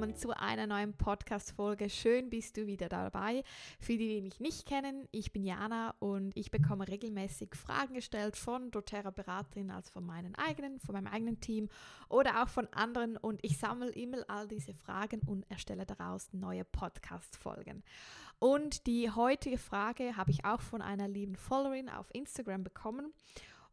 willkommen zu einer neuen Podcast-Folge. Schön bist du wieder dabei. Für die, die mich nicht kennen, ich bin Jana und ich bekomme regelmäßig Fragen gestellt von doTERRA-Beraterinnen, also von meinen eigenen, von meinem eigenen Team oder auch von anderen und ich sammle immer all diese Fragen und erstelle daraus neue Podcast-Folgen. Und die heutige Frage habe ich auch von einer lieben Followerin auf Instagram bekommen.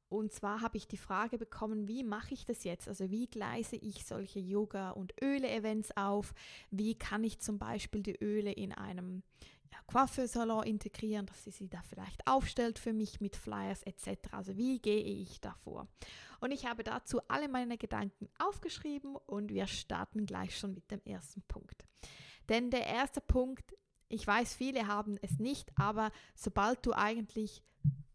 Und zwar habe ich die Frage bekommen, wie mache ich das jetzt? Also wie gleise ich solche Yoga- und Öle-Events auf? Wie kann ich zum Beispiel die Öle in einem Coiffeursalon integrieren, dass sie sie da vielleicht aufstellt für mich mit Flyers etc. Also wie gehe ich davor? Und ich habe dazu alle meine Gedanken aufgeschrieben und wir starten gleich schon mit dem ersten Punkt. Denn der erste Punkt, ich weiß, viele haben es nicht, aber sobald du eigentlich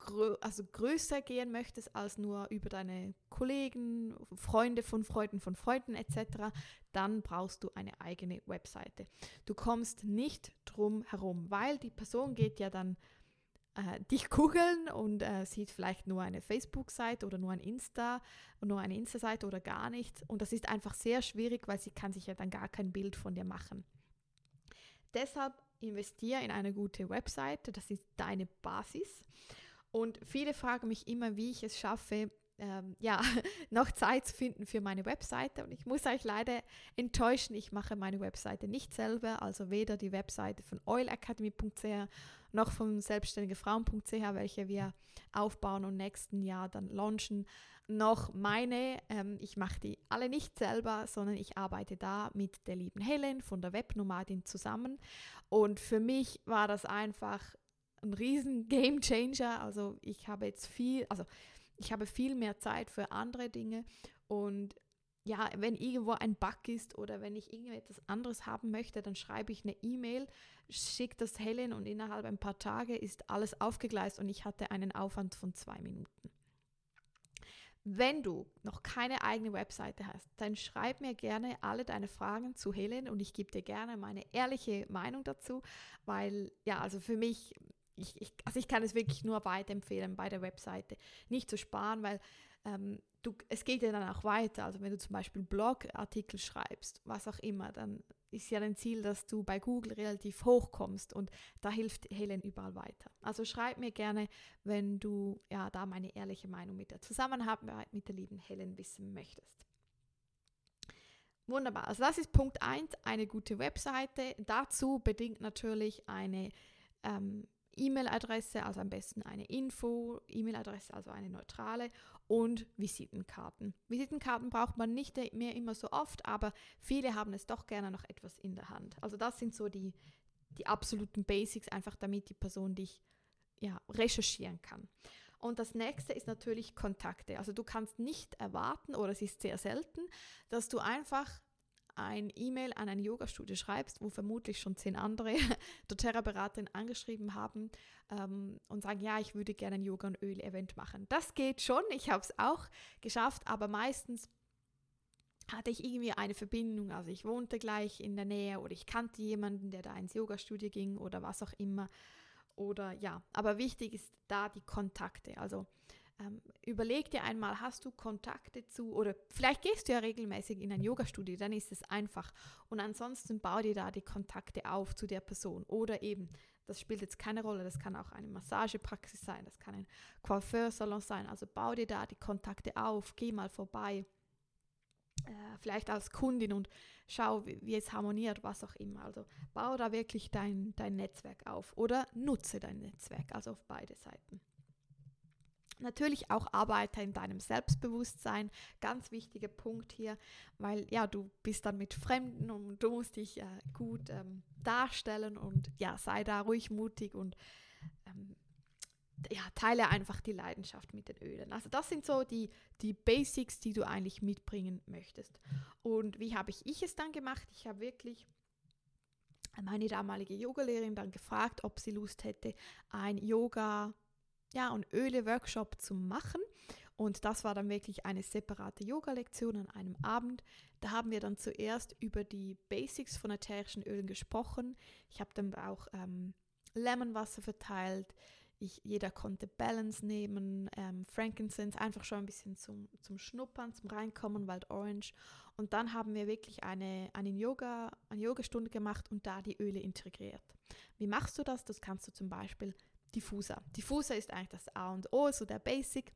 grö also größer gehen möchtest als nur über deine Kollegen, Freunde von Freunden von Freunden etc., dann brauchst du eine eigene Webseite. Du kommst nicht drum herum, weil die Person geht ja dann äh, dich googeln und äh, sieht vielleicht nur eine Facebook-Seite oder nur ein Insta, nur eine Insta-Seite oder gar nichts. Und das ist einfach sehr schwierig, weil sie kann sich ja dann gar kein Bild von dir machen. Deshalb investiere in eine gute Webseite, das ist deine Basis. Und viele fragen mich immer, wie ich es schaffe, ähm, ja, noch Zeit zu finden für meine Webseite. Und ich muss euch leider enttäuschen, ich mache meine Webseite nicht selber, also weder die Webseite von oilacademy.ch noch von selbstständigefrauen.ch, welche wir aufbauen und nächsten Jahr dann launchen, noch meine. Ähm, ich mache die alle nicht selber, sondern ich arbeite da mit der lieben Helen von der Webnomadin zusammen. Und für mich war das einfach ein riesen Game Changer. Also ich habe jetzt viel, also ich habe viel mehr Zeit für andere Dinge und ja, wenn irgendwo ein Bug ist oder wenn ich irgendetwas anderes haben möchte, dann schreibe ich eine E-Mail, schicke das Helen und innerhalb ein paar Tage ist alles aufgegleist und ich hatte einen Aufwand von zwei Minuten. Wenn du noch keine eigene Webseite hast, dann schreib mir gerne alle deine Fragen zu Helen und ich gebe dir gerne meine ehrliche Meinung dazu, weil ja, also für mich ich, ich, also ich kann es wirklich nur weiterempfehlen bei der Webseite. Nicht zu sparen, weil ähm, du, es geht ja dann auch weiter. Also wenn du zum Beispiel Blogartikel schreibst, was auch immer, dann ist ja dein Ziel, dass du bei Google relativ hoch kommst und da hilft Helen überall weiter. Also schreib mir gerne, wenn du ja da meine ehrliche Meinung mit der Zusammenarbeit mit der lieben Helen wissen möchtest. Wunderbar. Also das ist Punkt 1, eine gute Webseite. Dazu bedingt natürlich eine ähm, E-Mail-Adresse, also am besten eine Info, E-Mail-Adresse, also eine neutrale und Visitenkarten. Visitenkarten braucht man nicht mehr immer so oft, aber viele haben es doch gerne noch etwas in der Hand. Also das sind so die, die absoluten Basics, einfach damit die Person dich ja, recherchieren kann. Und das nächste ist natürlich Kontakte. Also du kannst nicht erwarten, oder es ist sehr selten, dass du einfach ein E-Mail an ein Yoga-Studio schreibst, wo vermutlich schon zehn andere doTERRA-Beraterinnen angeschrieben haben ähm, und sagen, ja, ich würde gerne ein Yoga- und Öl-Event machen. Das geht schon, ich habe es auch geschafft, aber meistens hatte ich irgendwie eine Verbindung, also ich wohnte gleich in der Nähe oder ich kannte jemanden, der da ins Yoga-Studio ging oder was auch immer. Oder ja, aber wichtig ist da die Kontakte. Also ähm, überleg dir einmal, hast du Kontakte zu oder vielleicht gehst du ja regelmäßig in ein Yoga-Studio, dann ist es einfach. Und ansonsten bau dir da die Kontakte auf zu der Person. Oder eben, das spielt jetzt keine Rolle, das kann auch eine Massagepraxis sein, das kann ein Coiffeursalon sein. Also bau dir da die Kontakte auf, geh mal vorbei. Äh, vielleicht als Kundin und schau, wie, wie, es harmoniert, was auch immer. Also bau da wirklich dein, dein Netzwerk auf oder nutze dein Netzwerk, also auf beide Seiten. Natürlich auch arbeite in deinem Selbstbewusstsein, ganz wichtiger Punkt hier, weil ja, du bist dann mit Fremden und du musst dich äh, gut ähm, darstellen und ja, sei da ruhig mutig und ähm, ja, teile einfach die Leidenschaft mit den Ölen. Also das sind so die, die Basics, die du eigentlich mitbringen möchtest. Und wie habe ich, ich es dann gemacht? Ich habe wirklich meine damalige Yogalehrerin dann gefragt, ob sie Lust hätte, ein Yoga ja, und Öle-Workshop zu machen. Und das war dann wirklich eine separate Yoga-Lektion an einem Abend. Da haben wir dann zuerst über die Basics von ätherischen Ölen gesprochen. Ich habe dann auch ähm, Lemonwasser verteilt. Ich, jeder konnte Balance nehmen, ähm, Frankincense, einfach schon ein bisschen zum, zum Schnuppern, zum Reinkommen, Wild Orange. Und dann haben wir wirklich eine, eine, Yoga, eine Yogastunde gemacht und da die Öle integriert. Wie machst du das? Das kannst du zum Beispiel Diffuser. Diffuser ist eigentlich das A und O, so der Basic.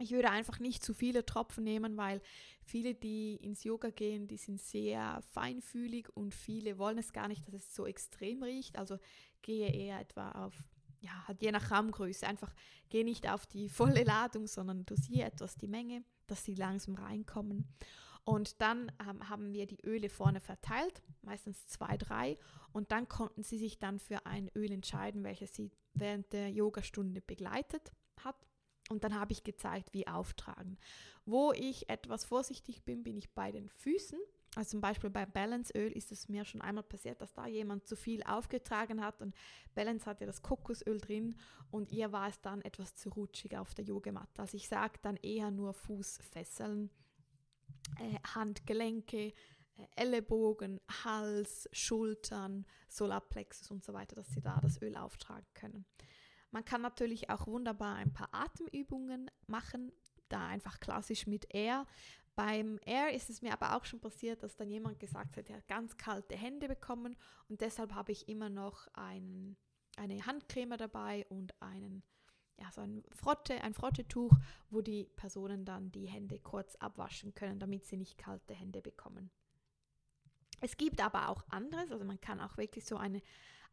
Ich würde einfach nicht zu viele Tropfen nehmen, weil viele, die ins Yoga gehen, die sind sehr feinfühlig und viele wollen es gar nicht, dass es so extrem riecht. Also gehe eher etwa auf, ja, halt je nach Raumgröße, einfach gehe nicht auf die volle Ladung, sondern dosiere etwas die Menge, dass sie langsam reinkommen. Und dann ähm, haben wir die Öle vorne verteilt, meistens zwei, drei. Und dann konnten sie sich dann für ein Öl entscheiden, welches sie während der Yogastunde begleitet hat. Und dann habe ich gezeigt, wie auftragen. Wo ich etwas vorsichtig bin, bin ich bei den Füßen. Also zum Beispiel bei Balanceöl ist es mir schon einmal passiert, dass da jemand zu viel aufgetragen hat und Balance hatte das Kokosöl drin und ihr war es dann etwas zu rutschig auf der Yogamatte. Also ich sage dann eher nur Fußfesseln, Handgelenke, äh, Ellenbogen, Hals, Schultern, Solarplexus und so weiter, dass sie da das Öl auftragen können. Man kann natürlich auch wunderbar ein paar Atemübungen machen, da einfach klassisch mit Air. Beim Air ist es mir aber auch schon passiert, dass dann jemand gesagt hat, er hat ganz kalte Hände bekommen und deshalb habe ich immer noch einen, eine Handcreme dabei und einen, ja, so ein Frotte, ein Frottetuch, wo die Personen dann die Hände kurz abwaschen können, damit sie nicht kalte Hände bekommen. Es gibt aber auch anderes, also man kann auch wirklich so eine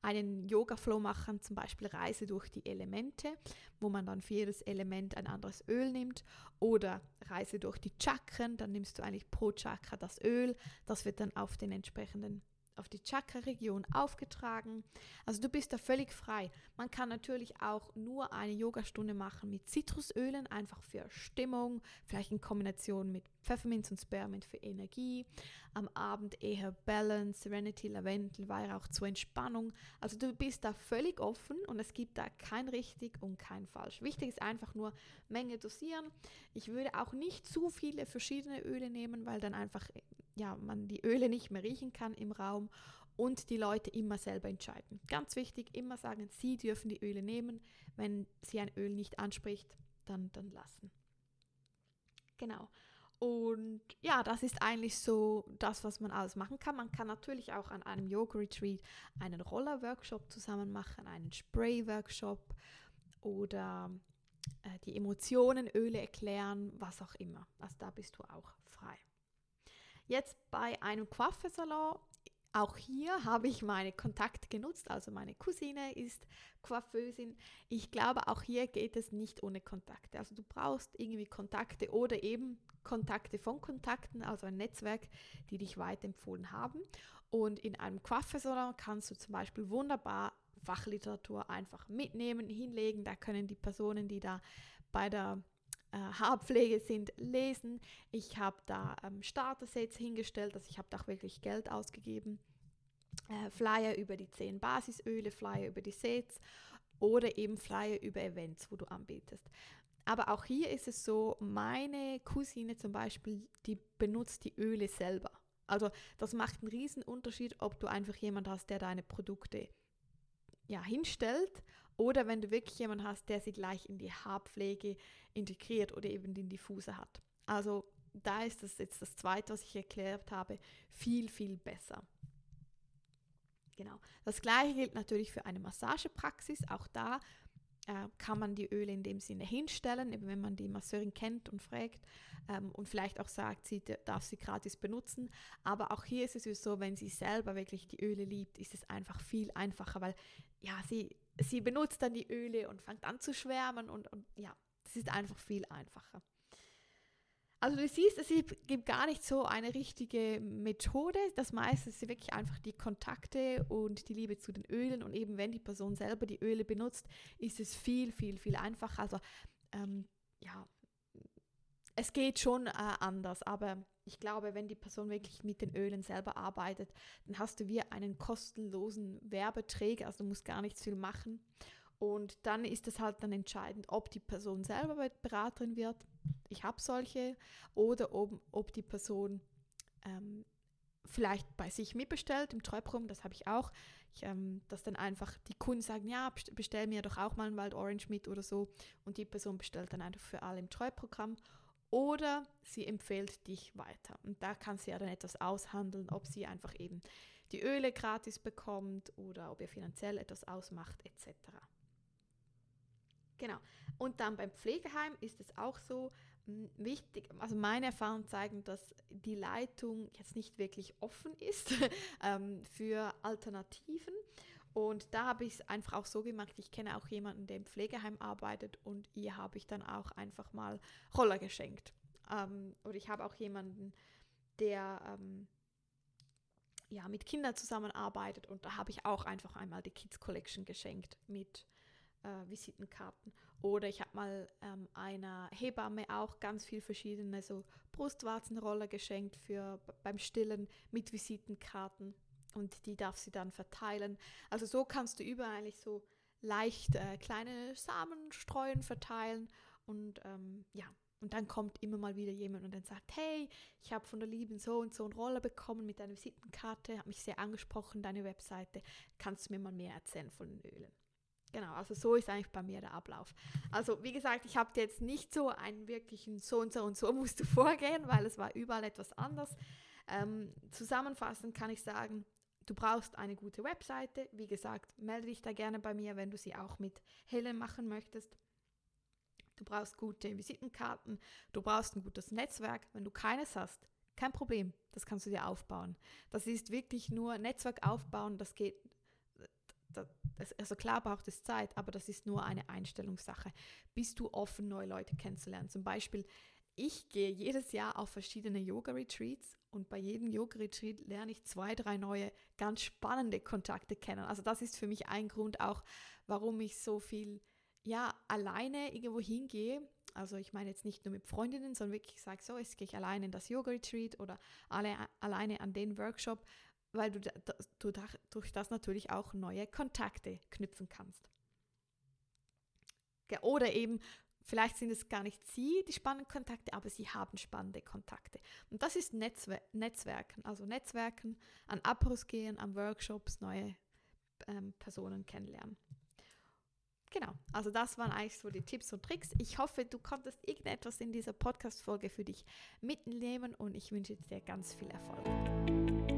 einen Yoga-Flow machen, zum Beispiel Reise durch die Elemente, wo man dann für jedes Element ein anderes Öl nimmt. Oder Reise durch die Chakren, dann nimmst du eigentlich pro Chakra das Öl. Das wird dann auf den entsprechenden auf die Chakra-Region aufgetragen. Also du bist da völlig frei. Man kann natürlich auch nur eine Yogastunde machen mit Zitrusölen, einfach für Stimmung, vielleicht in Kombination mit Pfefferminz und Spearmint für Energie. Am Abend eher Balance, Serenity, Lavendel, Weihrauch zur Entspannung. Also du bist da völlig offen und es gibt da kein richtig und kein falsch. Wichtig ist einfach nur Menge dosieren. Ich würde auch nicht zu viele verschiedene Öle nehmen, weil dann einfach ja, man die Öle nicht mehr riechen kann im Raum und die Leute immer selber entscheiden. Ganz wichtig, immer sagen, sie dürfen die Öle nehmen. Wenn sie ein Öl nicht anspricht, dann, dann lassen. Genau. Und ja, das ist eigentlich so das, was man alles machen kann. Man kann natürlich auch an einem Yoga-Retreat einen Roller-Workshop zusammen machen, einen Spray-Workshop oder äh, die Emotionen, Öle erklären, was auch immer. Also da bist du auch frei. Jetzt bei einem Coiffeursalon, auch hier habe ich meine Kontakte genutzt, also meine Cousine ist Coiffeusin. Ich glaube, auch hier geht es nicht ohne Kontakte. Also du brauchst irgendwie Kontakte oder eben Kontakte von Kontakten, also ein Netzwerk, die dich weiterempfohlen haben. Und in einem Coiffeursalon kannst du zum Beispiel wunderbar Fachliteratur einfach mitnehmen, hinlegen. Da können die Personen, die da bei der äh, Haarpflege sind, lesen. Ich habe da ähm, Starter-Sets hingestellt, also ich habe da auch wirklich Geld ausgegeben. Äh, Flyer über die 10 Basisöle, Flyer über die Sets oder eben Flyer über Events, wo du anbietest. Aber auch hier ist es so, meine Cousine zum Beispiel, die benutzt die Öle selber. Also das macht einen riesen Unterschied, ob du einfach jemand hast, der deine Produkte ja, hinstellt oder wenn du wirklich jemanden hast, der sie gleich in die Haarpflege integriert oder eben den Diffuser hat. Also da ist das jetzt das zweite, was ich erklärt habe, viel, viel besser. Genau. Das gleiche gilt natürlich für eine Massagepraxis. Auch da äh, kann man die Öle in dem Sinne hinstellen, eben wenn man die Masseurin kennt und fragt ähm, und vielleicht auch sagt, sie darf sie gratis benutzen. Aber auch hier ist es so, wenn sie selber wirklich die Öle liebt, ist es einfach viel einfacher, weil ja, sie sie benutzt dann die Öle und fängt an zu schwärmen und, und ja, das ist einfach viel einfacher. Also du siehst, es gibt gar nicht so eine richtige Methode. Das meiste ist wirklich einfach die Kontakte und die Liebe zu den Ölen. Und eben wenn die Person selber die Öle benutzt, ist es viel, viel, viel einfacher. Also ähm, ja, es geht schon äh, anders, aber ich glaube, wenn die Person wirklich mit den Ölen selber arbeitet, dann hast du wie einen kostenlosen Werbeträger, also du musst gar nichts viel machen. Und dann ist es halt dann entscheidend, ob die Person selber Beraterin wird. Ich habe solche. Oder ob, ob die Person ähm, vielleicht bei sich mitbestellt im Treuprogramm, das habe ich auch. Ich, ähm, dass dann einfach die Kunden sagen, ja, bestell mir doch auch mal ein Wild Orange mit oder so. Und die Person bestellt dann einfach für alle im Treuprogramm. Oder sie empfiehlt dich weiter. Und da kann sie ja dann etwas aushandeln, ob sie einfach eben die Öle gratis bekommt oder ob ihr finanziell etwas ausmacht etc. Genau. Und dann beim Pflegeheim ist es auch so hm, wichtig, also meine Erfahrungen zeigen, dass die Leitung jetzt nicht wirklich offen ist ähm, für Alternativen. Und da habe ich es einfach auch so gemacht, ich kenne auch jemanden, der im Pflegeheim arbeitet und ihr habe ich dann auch einfach mal Roller geschenkt. Ähm, oder ich habe auch jemanden, der ähm, ja, mit Kindern zusammenarbeitet und da habe ich auch einfach einmal die Kids Collection geschenkt mit äh, Visitenkarten. Oder ich habe mal ähm, einer Hebamme auch ganz viel verschiedene so Brustwarzenroller geschenkt für beim Stillen mit Visitenkarten und die darf sie dann verteilen. Also so kannst du überall eigentlich so leicht äh, kleine Samenstreuen verteilen und ähm, ja, und dann kommt immer mal wieder jemand und dann sagt, hey, ich habe von der lieben so und so einen Roller bekommen mit deiner Visitenkarte, hat mich sehr angesprochen, deine Webseite, kannst du mir mal mehr erzählen von den Ölen? Genau, also so ist eigentlich bei mir der Ablauf. Also wie gesagt, ich habe jetzt nicht so einen wirklichen so und so und so musst du vorgehen, weil es war überall etwas anders. Ähm, zusammenfassend kann ich sagen, du brauchst eine gute Webseite. Wie gesagt, melde dich da gerne bei mir, wenn du sie auch mit Helen machen möchtest. Du brauchst gute Visitenkarten, du brauchst ein gutes Netzwerk. Wenn du keines hast, kein Problem, das kannst du dir aufbauen. Das ist wirklich nur Netzwerk aufbauen, das geht das, also klar braucht es Zeit, aber das ist nur eine Einstellungssache. Bist du offen, neue Leute kennenzulernen? Zum Beispiel, ich gehe jedes Jahr auf verschiedene Yoga-Retreats und bei jedem Yoga-Retreat lerne ich zwei, drei neue, ganz spannende Kontakte kennen. Also das ist für mich ein Grund auch, warum ich so viel, ja, alleine irgendwo hingehe. Also ich meine jetzt nicht nur mit Freundinnen, sondern wirklich sage, so, jetzt gehe ich alleine in das Yoga-Retreat oder alle, alleine an den Workshop, weil du, du durch das natürlich auch neue Kontakte knüpfen kannst. Oder eben, vielleicht sind es gar nicht sie, die spannenden Kontakte, aber sie haben spannende Kontakte. Und das ist Netzwer Netzwerken, also Netzwerken, an Apros gehen, an Workshops, neue ähm, Personen kennenlernen. Genau, also das waren eigentlich so die Tipps und Tricks. Ich hoffe, du konntest irgendetwas in dieser Podcast-Folge für dich mitnehmen und ich wünsche dir ganz viel Erfolg.